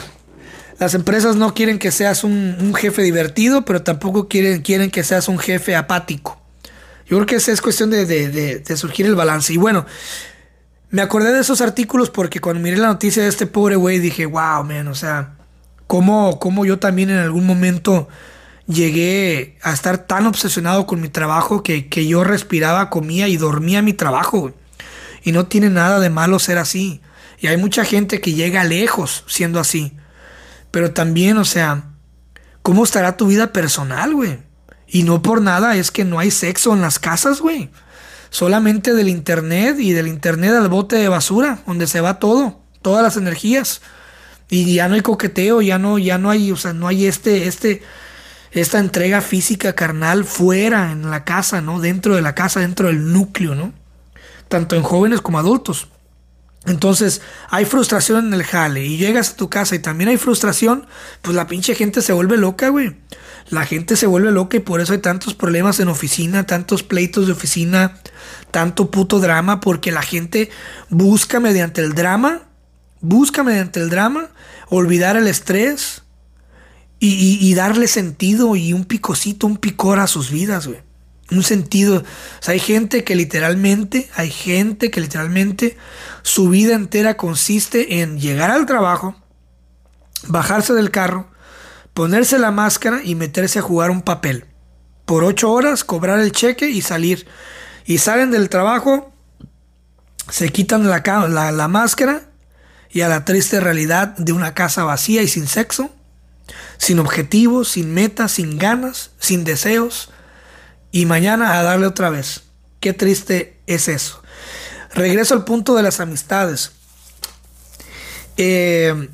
las empresas no quieren que seas un, jefe divertido, pero tampoco quieren, quieren que seas un jefe apático. Yo creo que esa es cuestión de, surgir el balance. Y bueno, me acordé de esos artículos porque cuando miré la noticia de este pobre güey dije, wow, man, o sea, Cómo, cómo yo también en algún momento llegué a estar tan obsesionado con mi trabajo que, que yo respiraba, comía y dormía mi trabajo. Y no tiene nada de malo ser así. Y hay mucha gente que llega lejos siendo así. Pero también, o sea, ¿cómo estará tu vida personal, güey? Y no por nada es que no hay sexo en las casas, güey. Solamente del internet y del internet al bote de basura, donde se va todo, todas las energías. Y ya no hay coqueteo, ya no, ya no hay, o sea, no hay este, este, esta entrega física carnal fuera en la casa, ¿no? Dentro de la casa, dentro del núcleo, ¿no? Tanto en jóvenes como adultos. Entonces, hay frustración en el jale y llegas a tu casa y también hay frustración, pues la pinche gente se vuelve loca, güey. La gente se vuelve loca y por eso hay tantos problemas en oficina, tantos pleitos de oficina, tanto puto drama, porque la gente busca mediante el drama, busca mediante el drama olvidar el estrés y, darle sentido y un picocito, un picor a sus vidas, güey un sentido. Hay gente que literalmente, hay gente que literalmente su vida entera consiste en llegar al trabajo, bajarse del carro, ponerse la máscara y meterse a jugar un papel. Por ocho horas, cobrar el cheque y salir. Y salen del trabajo, se quitan la, la, la máscara y a la triste realidad de una casa vacía y sin sexo, sin objetivos, sin metas, sin ganas, sin deseos y mañana a darle otra vez. Qué triste es eso. Regreso al punto de las amistades. Eh,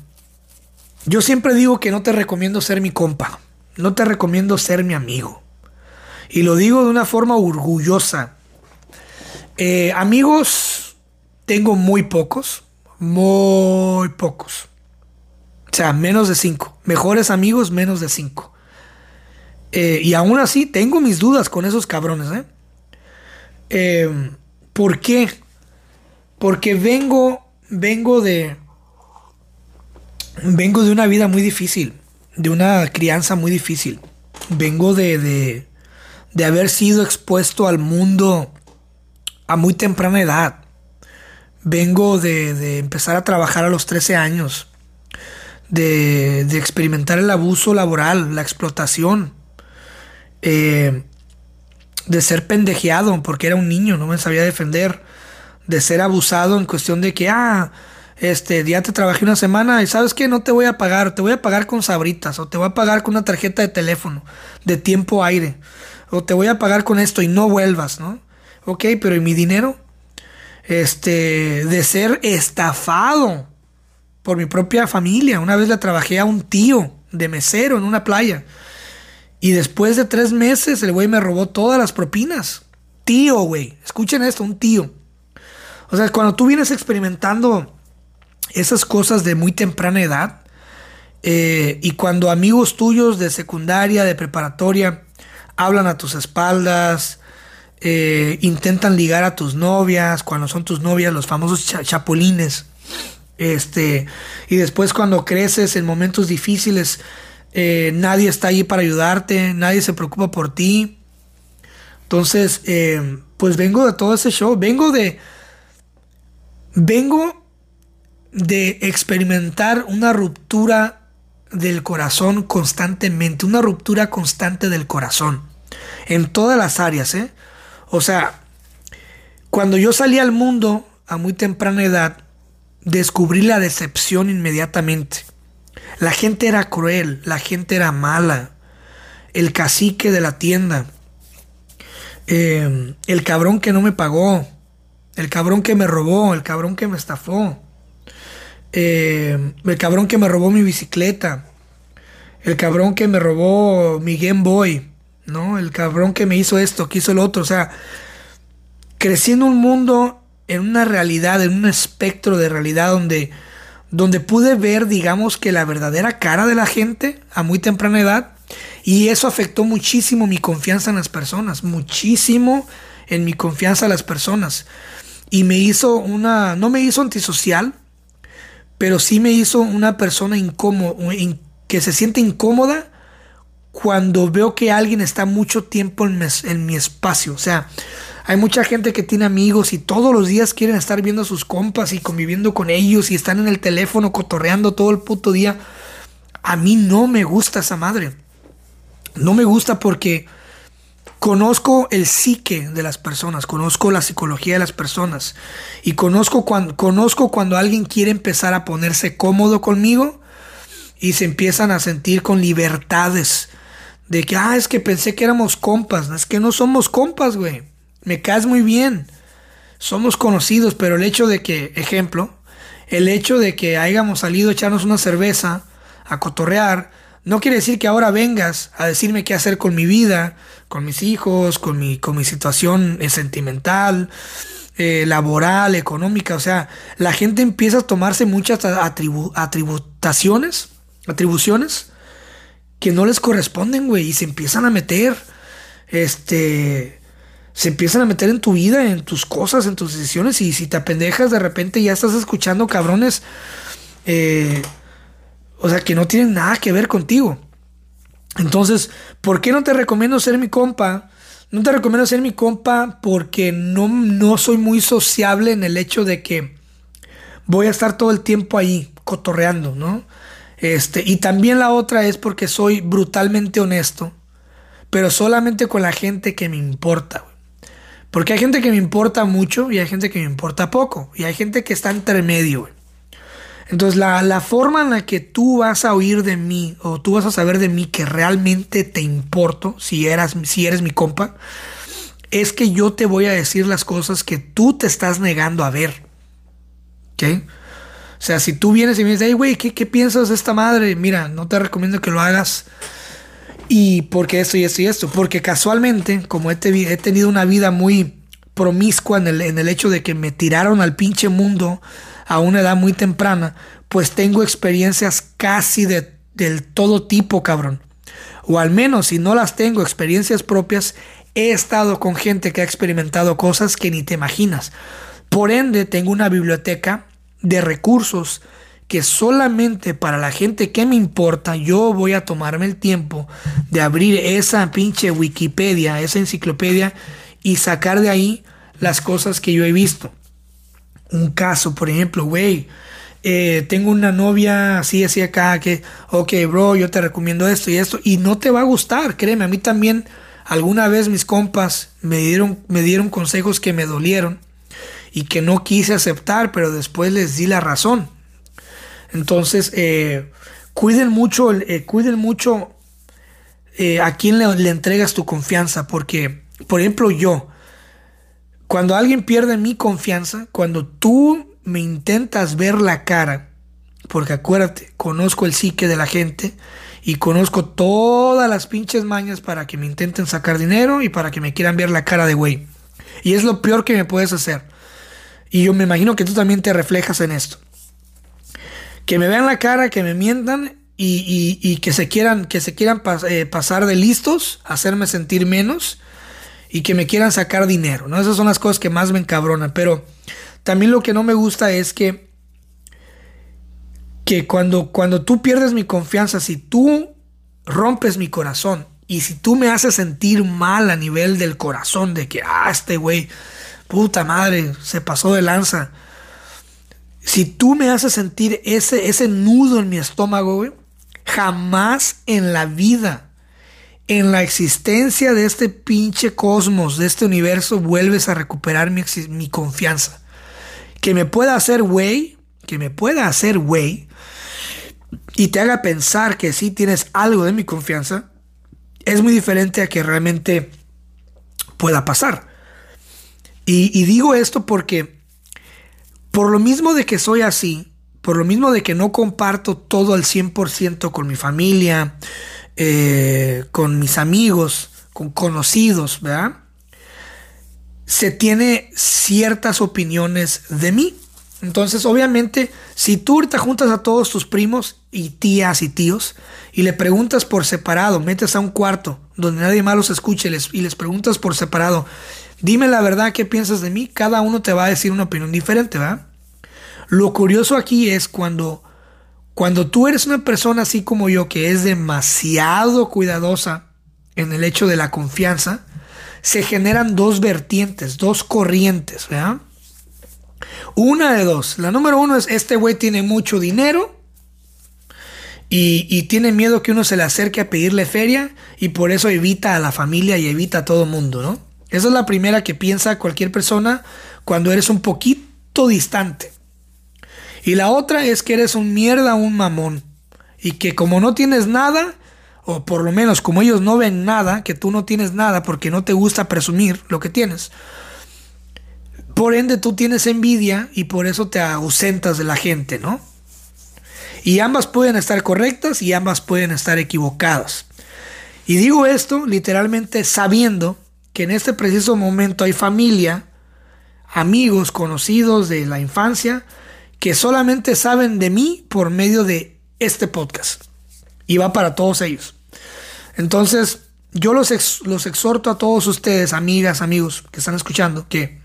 yo siempre digo que no te recomiendo ser mi compa. No te recomiendo ser mi amigo. Y lo digo de una forma orgullosa. Eh, amigos, tengo muy pocos. Muy pocos. O sea, menos de cinco. Mejores amigos, menos de cinco. Eh, y aún así tengo mis dudas con esos cabrones. ¿eh? ¿eh? por qué? Porque vengo, vengo de, vengo de una vida muy difícil, de una crianza muy difícil. Vengo de, de, de haber sido expuesto al mundo a muy temprana edad. Vengo de, de empezar a trabajar a los 13 años. De, de, experimentar el abuso laboral, la explotación, eh, de ser pendejeado porque era un niño, no me sabía defender, de ser abusado en cuestión de que, ah, este, ya te trabajé una semana y sabes que no te voy a pagar, te voy a pagar con sabritas o te voy a pagar con una tarjeta de teléfono de tiempo aire o te voy a pagar con esto y no vuelvas, ¿no? Ok, pero ¿y mi dinero? Este, de ser estafado por mi propia familia. Una vez le trabajé a un tío de mesero en una playa y después de tres meses, el güey me robó todas las propinas. Tío, güey. Escuchen esto, un tío. O sea, cuando tú vienes experimentando esas cosas de muy temprana edad, eh, y cuando amigos tuyos de secundaria, de preparatoria, hablan a tus espaldas, eh, intentan ligar a tus novias, cuando son tus novias, los famosos chapulines. Este, y después cuando creces en momentos difíciles, eh, nadie está ahí para ayudarte, nadie se preocupa por ti. Entonces, eh, pues vengo de todo ese show, vengo de... Vengo de experimentar una ruptura del corazón constantemente, una ruptura constante del corazón, en todas las áreas, ¿eh? O sea, cuando yo salí al mundo a muy temprana edad, descubrí la decepción inmediatamente. La gente era cruel, la gente era mala. El cacique de la tienda. Eh, el cabrón que no me pagó. El cabrón que me robó. El cabrón que me estafó. Eh, el cabrón que me robó mi bicicleta. El cabrón que me robó mi Game Boy. ¿No? El cabrón que me hizo esto, que hizo el otro. O sea, creciendo un mundo en una realidad, en un espectro de realidad donde donde pude ver, digamos, que la verdadera cara de la gente a muy temprana edad y eso afectó muchísimo mi confianza en las personas, muchísimo en mi confianza en las personas. Y me hizo una, no me hizo antisocial, pero sí me hizo una persona incómoda, que se siente incómoda cuando veo que alguien está mucho tiempo en en mi espacio. O sea, hay mucha gente que tiene amigos y todos los días quieren estar viendo a sus compas y conviviendo con ellos y están en el teléfono cotorreando todo el puto día. a mí no me gusta esa madre. No me gusta porque conozco el psique de las personas, conozco la psicología de las personas y conozco cuando, conozco cuando alguien quiere empezar a ponerse cómodo conmigo y se empiezan a sentir con libertades de que, ah, es que pensé que éramos compas, es que no somos compas, güey, me caes muy bien, somos conocidos, pero el hecho de que, ejemplo, el hecho de que hayamos salido a echarnos una cerveza, a cotorrear, no quiere decir que ahora vengas a decirme qué hacer con mi vida, con mis hijos, con mi, con mi situación eh, sentimental, eh, laboral, económica. O sea, la gente empieza a tomarse muchas atributaciones, atribuciones que no les corresponden, güey, y se empiezan a meter, este, se empiezan a meter en tu vida, en tus cosas, en tus decisiones, y si te apendejas, de repente ya estás escuchando cabrones, eh, o sea, que no tienen nada que ver contigo. Entonces, ¿por qué no te recomiendo ser mi compa? No te recomiendo ser mi compa porque no, no soy muy sociable en el hecho de que voy a estar todo el tiempo ahí, cotorreando, ¿no? Este, y también la otra es porque soy brutalmente honesto, pero solamente con la gente que me importa. Porque hay gente que me importa mucho y hay gente que me importa poco. Y hay gente que está entre medio. Entonces la, forma en la que tú vas a oír de mí o tú vas a saber de mí que realmente te importo, si, eras, si eres mi compa, es que yo te voy a decir las cosas que tú te estás negando a ver. ¿Ok? O sea, si tú vienes y me dices, hey, güey, ¿qué, piensas de esta madre? Mira, no te recomiendo que lo hagas. Y porque esto y esto y esto. Porque casualmente, como he, he tenido una vida muy promiscua en el, en el hecho de que me tiraron al pinche mundo a una edad muy temprana, pues tengo experiencias casi de, del todo tipo, cabrón. O al menos si no las tengo, experiencias propias, he estado con gente que ha experimentado cosas que ni te imaginas. Por ende, tengo una biblioteca de recursos que solamente para la gente que me importa, yo voy a tomarme el tiempo de abrir esa pinche Wikipedia, esa enciclopedia y sacar de ahí las cosas que yo he visto un caso, por ejemplo, güey, eh, tengo una novia así, así acá, que, ok, bro, yo te recomiendo esto y esto, y no te va a gustar, créeme, a mí también alguna vez mis compas me dieron, me dieron consejos que me dolieron y que no quise aceptar, pero después les di la razón. Entonces, eh, cuiden mucho, eh, cuiden mucho a quién le, le entregas tu confianza, porque, por ejemplo, yo, cuando alguien pierde mi confianza, cuando tú me intentas ver la cara, porque acuérdate, conozco el psique de la gente y conozco todas las pinches mañas para que me intenten sacar dinero y para que me quieran ver la cara de güey. Y es lo peor que me puedes hacer. Y yo me imagino que tú también te reflejas en esto. Que me vean la cara, que me mientan y, que se quieran, que se quieran eh, pasar de listos, hacerme sentir menos y que me quieran sacar dinero, ¿no? Esas son las cosas que más me encabronan, pero también lo que no me gusta es que que cuando cuando tú pierdes mi confianza, si tú rompes mi corazón y si tú me haces sentir mal a nivel del corazón de que ah, este güey puta madre, se pasó de lanza. Si tú me haces sentir ese, ese nudo en mi estómago, güey, jamás en la vida en la existencia de este pinche cosmos, de este universo, vuelves a recuperar mi, mi confianza. Que me pueda hacer güey, que me pueda hacer güey, y te haga pensar que sí tienes algo de mi confianza, es muy diferente a que realmente pueda pasar. Y, y digo esto porque, por lo mismo de que soy así, por lo mismo de que no comparto todo al 100% con mi familia, eh, con mis amigos, con conocidos, ¿verdad? Se tiene ciertas opiniones de mí. Entonces, obviamente, si tú ahorita juntas a todos tus primos y tías y tíos y le preguntas por separado, metes a un cuarto donde nadie más los escuche y les preguntas por separado, dime la verdad, ¿qué piensas de mí? Cada uno te va a decir una opinión diferente, ¿verdad? Lo curioso aquí es cuando cuando tú eres una persona así como yo, que es demasiado cuidadosa en el hecho de la confianza, se generan dos vertientes, dos corrientes. Una de dos. La número uno es, este güey tiene mucho dinero y, tiene miedo que uno se le acerque a pedirle feria y por eso evita a la familia y evita a todo mundo, ¿no? Esa es la primera que piensa cualquier persona cuando eres un poquito distante. Y la otra es que eres un mierda, un mamón. Y que como no tienes nada, o por lo menos como ellos no ven nada, que tú no tienes nada porque no te gusta presumir lo que tienes, por ende tú tienes envidia y por eso te ausentas de la gente, ¿no? Y ambas pueden estar correctas y ambas pueden estar equivocadas. Y digo esto literalmente sabiendo que en este preciso momento hay familia, amigos, conocidos de la infancia, que solamente saben de mí por medio de este podcast. Y va para todos ellos. Entonces, yo los, los exhorto a todos ustedes, amigas, amigos que están escuchando, que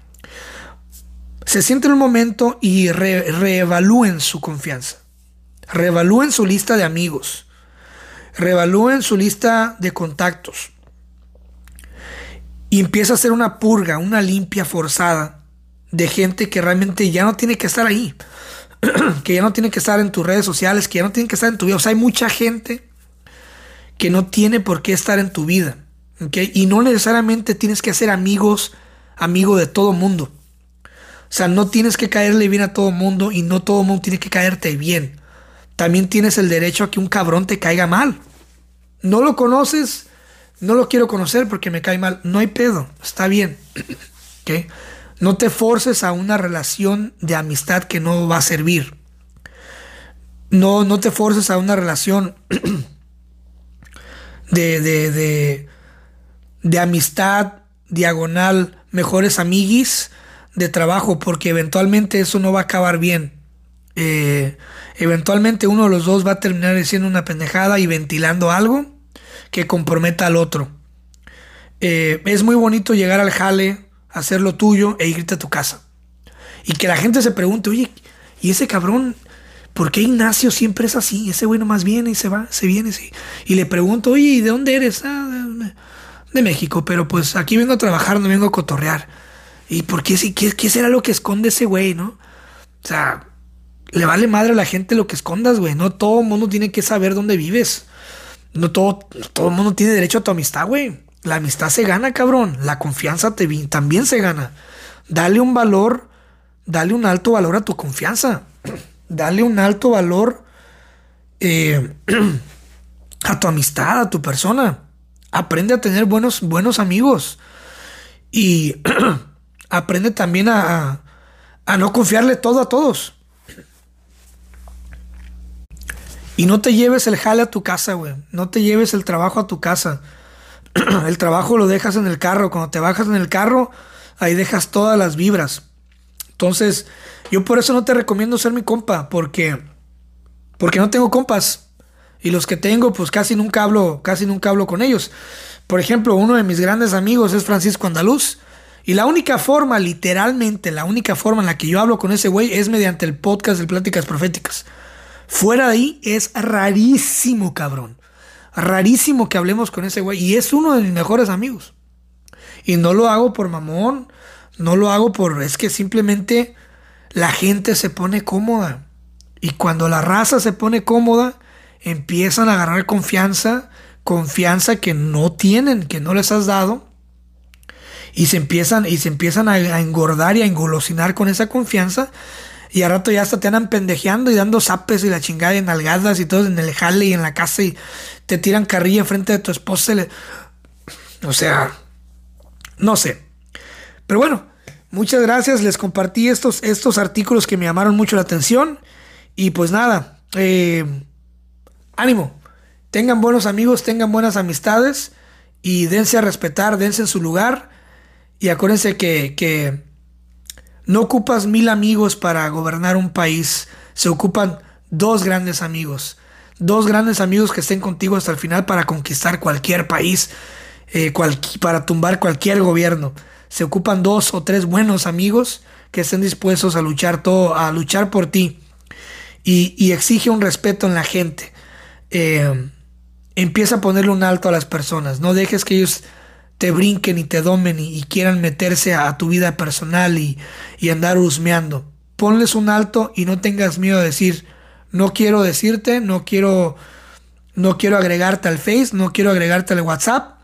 se sienten un momento y reevalúen su confianza. Reevalúen su lista de amigos. Reevalúen su lista de contactos. Y empieza a hacer una purga, una limpia forzada de gente que realmente ya no tiene que estar ahí. <clears throat> que ya no tiene que estar en tus redes sociales, que ya no tiene que estar en tu vida. O sea, hay mucha gente que no tiene por qué estar en tu vida. Y no necesariamente tienes que ser amigos, amigo de todo mundo. O sea, no tienes que caerle bien a todo mundo y no todo mundo tiene que caerte bien también tienes el derecho a que un cabrón te caiga mal. No lo conoces, no lo quiero conocer porque me cae mal. No hay pedo, está bien. <clears throat> No te forces a una relación de amistad que no va a servir. No, no te forces a una relación <clears throat> de, de, de, de amistad diagonal, mejores amiguis de trabajo, porque eventualmente eso no va a acabar bien. Eh, eventualmente uno de los dos va a terminar diciendo una pendejada y ventilando algo que comprometa al otro. Eh, es muy bonito llegar al jale, hacer lo tuyo e irte a tu casa. Y que la gente se pregunte, oye, ¿y ese cabrón? ¿Por qué Ignacio siempre es así? Ese güey más viene y se va, se viene, sí. Y le pregunto, oye, ¿y de dónde eres? Ah, de, México, pero pues aquí vengo a trabajar, no vengo a cotorrear. ¿Y por qué, qué, qué será lo que esconde ese güey, no? O sea, le vale madre a la gente lo que escondas, güey. No todo el mundo tiene que saber dónde vives. No todo, todo el mundo tiene derecho a tu amistad, güey. La amistad se gana, cabrón. La confianza también se gana. Dale un valor, dale un alto valor a tu confianza. <clears throat> Dale un alto valor eh, <clears throat> a tu amistad, a tu persona. Aprende a tener buenos, buenos amigos. Y <clears throat> aprende también a, a no confiarle todo a todos. Y no te lleves el jale a tu casa, güey. No te lleves el trabajo a tu casa. <clears throat> el trabajo lo dejas en el carro. Cuando te bajas en el carro, ahí dejas todas las vibras. Entonces, yo por eso no te recomiendo ser mi compa, porque, porque no tengo compas. Y los que tengo, pues casi nunca hablo, casi nunca hablo con ellos. Por ejemplo, uno de mis grandes amigos es Francisco Andaluz. Y la única forma, literalmente, la única forma en la que yo hablo con ese güey es mediante el podcast de Pláticas Proféticas. Fuera de ahí es rarísimo, cabrón. Rarísimo que hablemos con ese güey. Y es uno de mis mejores amigos. Y no lo hago por mamón. No lo hago por... Es que simplemente la gente se pone cómoda. Y cuando la raza se pone cómoda, empiezan a agarrar confianza. Confianza que no tienen, que no les has dado. Y se empiezan, y se empiezan a, a engordar y a engolosinar con esa confianza y a rato ya hasta te andan pendejeando y dando zapes y la chingada y nalgadas y todo en el jale y en la casa y te tiran carrilla enfrente de tu esposa. O sea, no sé. Pero bueno, muchas gracias. Les compartí estos, estos artículos que me llamaron mucho la atención. Y pues nada, eh, ánimo. Tengan buenos amigos, tengan buenas amistades y dense a respetar, dense en su lugar. Y acuérdense que, que no ocupas mil amigos para gobernar un país, se ocupan dos grandes amigos. Dos grandes amigos que estén contigo hasta el final para conquistar cualquier país, eh, para tumbar cualquier gobierno. Se ocupan dos o tres buenos amigos que estén dispuestos a luchar todo, a luchar por ti. Y, exige un respeto en la gente. Eh, empieza a ponerle un alto a las personas. No dejes que ellos te brinquen y te domen y, quieran meterse a, tu vida personal y, andar husmeando. Ponles un alto y no tengas miedo de decir, no quiero decirte, no quiero, no quiero agregarte al Face, no quiero agregarte al WhatsApp.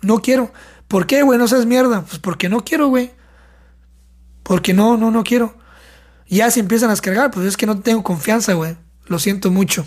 No quiero. ¿Por qué, güey? No seas mierda. Pues porque no quiero, güey. Porque no, no, no quiero. Ya se empiezan a descargar, pues es que no tengo confianza, güey. Lo siento mucho.